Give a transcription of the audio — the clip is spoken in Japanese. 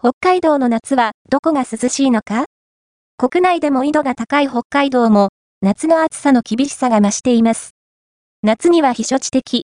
北海道の夏はどこが涼しいのか？国内でも緯度が高い北海道も夏の暑さの厳しさが増しています。夏には避暑地的、